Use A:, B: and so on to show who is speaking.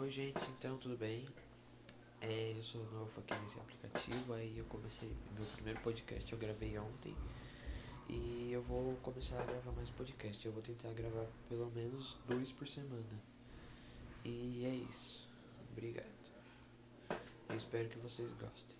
A: Oi gente, então tudo bem? É, eu sou novo aqui nesse aplicativo, aí eu comecei meu primeiro podcast eu gravei ontem e eu vou começar a gravar mais podcast. Eu vou tentar gravar pelo menos dois por semana. E é isso. Obrigado. Eu espero que vocês gostem.